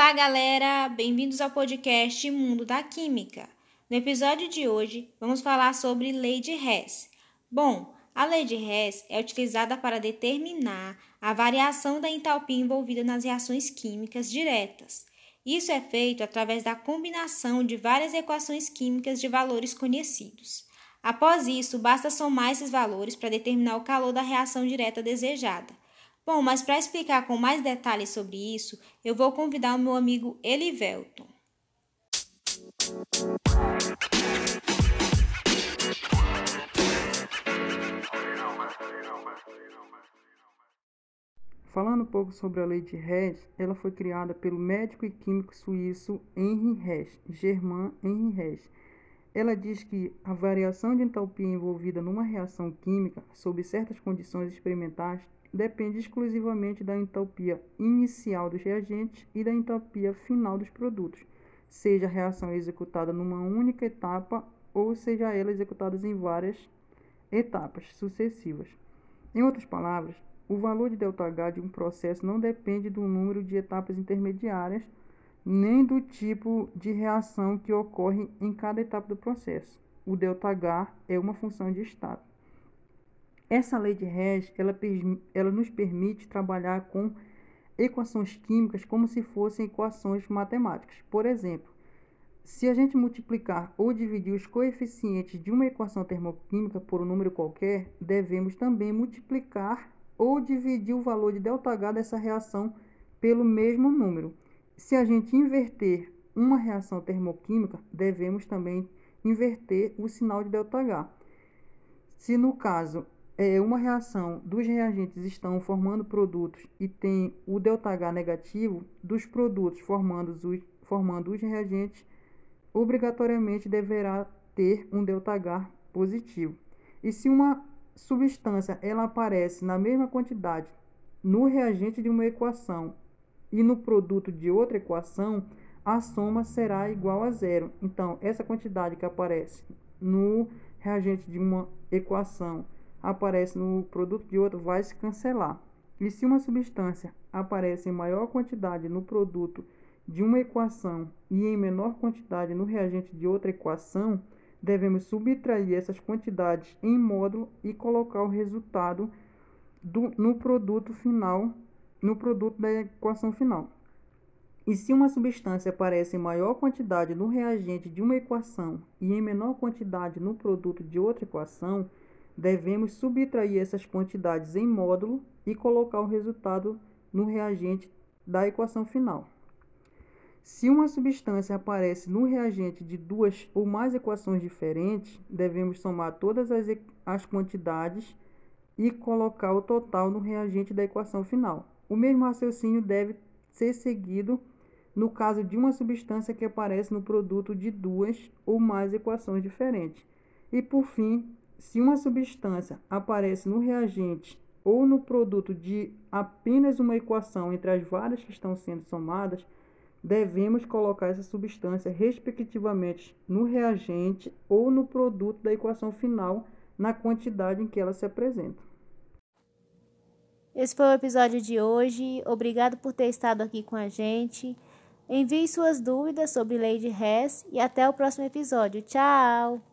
Olá, galera! Bem-vindos ao podcast Mundo da Química. No episódio de hoje, vamos falar sobre lei de Hess. Bom, a lei de Hess é utilizada para determinar a variação da entalpia envolvida nas reações químicas diretas. Isso é feito através da combinação de várias equações químicas de valores conhecidos. Após isso, basta somar esses valores para determinar o calor da reação direta desejada. Bom, mas para explicar com mais detalhes sobre isso, eu vou convidar o meu amigo Elivelton. Falando um pouco sobre a lei de Hess, ela foi criada pelo médico e químico suíço Henri Hess, Germain Henri Hess. Ela diz que a variação de entalpia envolvida numa reação química sob certas condições experimentais depende exclusivamente da entalpia inicial dos reagentes e da entalpia final dos produtos, seja a reação executada numa única etapa ou seja ela executada em várias etapas sucessivas. Em outras palavras, o valor de ΔH de um processo não depende do número de etapas intermediárias nem do tipo de reação que ocorre em cada etapa do processo. O ΔH é uma função de estado. Essa lei de Hess, ela, ela nos permite trabalhar com equações químicas como se fossem equações matemáticas. Por exemplo, se a gente multiplicar ou dividir os coeficientes de uma equação termoquímica por um número qualquer, devemos também multiplicar ou dividir o valor de ΔH dessa reação pelo mesmo número Se a gente inverter uma reação termoquímica, devemos também inverter o sinal de ΔH. Se no caso é, uma reação dos reagentes estão formando produtos e tem o ΔH negativo, dos produtos formando os, formando os reagentes, obrigatoriamente deverá ter um ΔH positivo. E se uma substância ela aparece na mesma quantidade no reagente de uma equação e no produto de outra equação, a soma será igual a zero. Então, essa quantidade que aparece no reagente de uma equação aparece no produto de outro vai se cancelar. E se uma substância aparece em maior quantidade no produto de uma equação e em menor quantidade no reagente de outra equação, devemos subtrair essas quantidades em módulo e colocar o resultado do, no produto final, no produto da equação final. E se uma substância aparece em maior quantidade no reagente de uma equação e em menor quantidade no produto de outra equação, devemos subtrair essas quantidades em módulo e colocar o resultado no reagente da equação final. Se uma substância aparece no reagente de duas ou mais equações diferentes, devemos somar todas as, as quantidades e colocar o total no reagente da equação final. O mesmo raciocínio deve ser seguido no caso de uma substância que aparece no produto de duas ou mais equações diferentes. E por fim, se uma substância aparece no reagente ou no produto de apenas uma equação entre as várias que estão sendo somadas, devemos colocar essa substância respectivamente no reagente ou no produto da equação final na quantidade em que ela se apresenta. Esse foi o episódio de hoje. Obrigado por ter estado aqui com a gente. Envie suas dúvidas sobre lei de Hess e até o próximo episódio. Tchau!